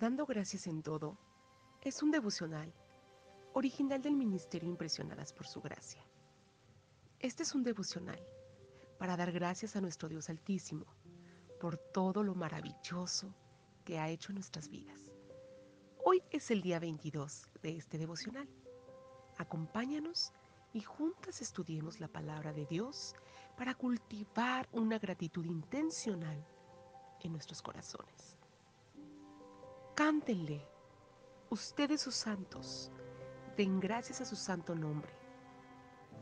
Dando gracias en todo es un devocional original del Ministerio Impresionadas por Su Gracia. Este es un devocional para dar gracias a nuestro Dios Altísimo por todo lo maravilloso que ha hecho en nuestras vidas. Hoy es el día 22 de este devocional. Acompáñanos y juntas estudiemos la palabra de Dios para cultivar una gratitud intencional en nuestros corazones. Cántenle, ustedes sus santos, den gracias a su santo nombre.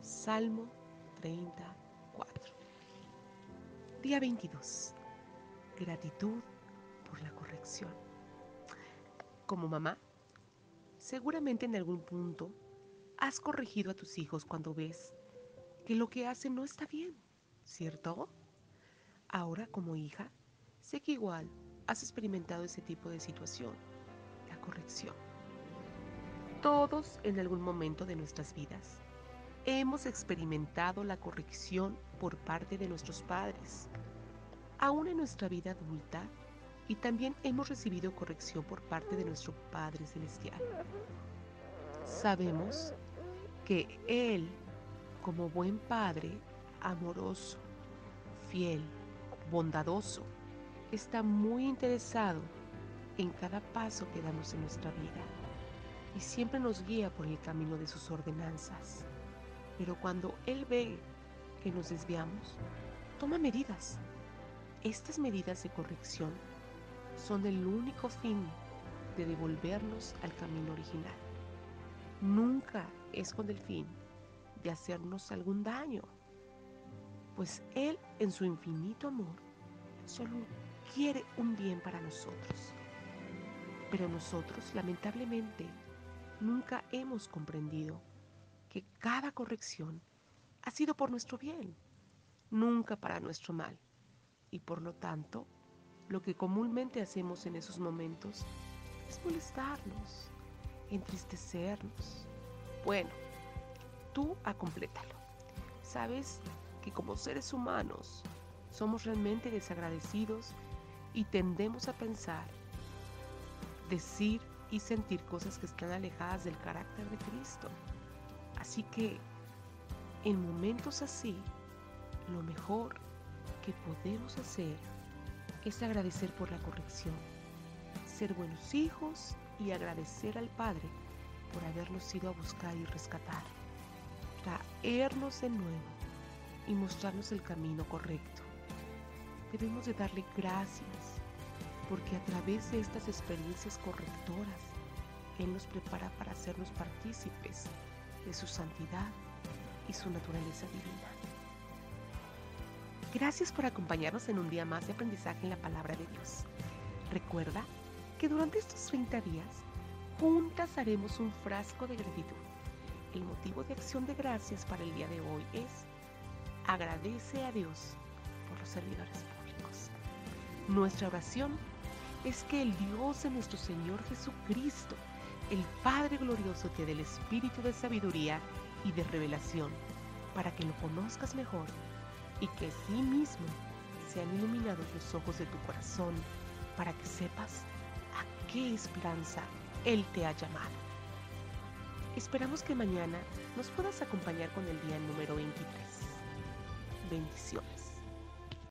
Salmo 34. Día 22. Gratitud por la corrección. Como mamá, seguramente en algún punto has corregido a tus hijos cuando ves que lo que hacen no está bien, ¿cierto? Ahora como hija, sé que igual has experimentado ese tipo de situación, la corrección. Todos en algún momento de nuestras vidas hemos experimentado la corrección por parte de nuestros padres. Aún en nuestra vida adulta, y también hemos recibido corrección por parte de nuestro Padre Celestial. Sabemos que Él, como buen Padre, amoroso, fiel, bondadoso, está muy interesado en cada paso que damos en nuestra vida y siempre nos guía por el camino de sus ordenanzas. Pero cuando Él ve que nos desviamos, toma medidas. Estas medidas de corrección son el único fin de devolvernos al camino original. Nunca es con el fin de hacernos algún daño, pues Él en su infinito amor solo quiere un bien para nosotros. Pero nosotros, lamentablemente, nunca hemos comprendido que cada corrección ha sido por nuestro bien, nunca para nuestro mal, y por lo tanto, lo que comúnmente hacemos en esos momentos es molestarnos, entristecernos. Bueno, tú acomplétalo. Sabes que como seres humanos somos realmente desagradecidos y tendemos a pensar, decir y sentir cosas que están alejadas del carácter de Cristo. Así que en momentos así, lo mejor que podemos hacer es agradecer por la corrección, ser buenos hijos y agradecer al Padre por habernos ido a buscar y rescatar, traernos de nuevo y mostrarnos el camino correcto. Debemos de darle gracias porque a través de estas experiencias correctoras, Él nos prepara para hacernos partícipes de su santidad y su naturaleza divina. Gracias por acompañarnos en un día más de aprendizaje en la palabra de Dios. Recuerda que durante estos 30 días juntas haremos un frasco de gratitud. El motivo de acción de gracias para el día de hoy es agradece a Dios por los servidores. Nuestra oración es que el Dios de nuestro Señor Jesucristo, el Padre glorioso, te dé el espíritu de sabiduría y de revelación para que lo conozcas mejor y que sí mismo sean iluminados los ojos de tu corazón para que sepas a qué esperanza Él te ha llamado. Esperamos que mañana nos puedas acompañar con el día número 23. Bendiciones.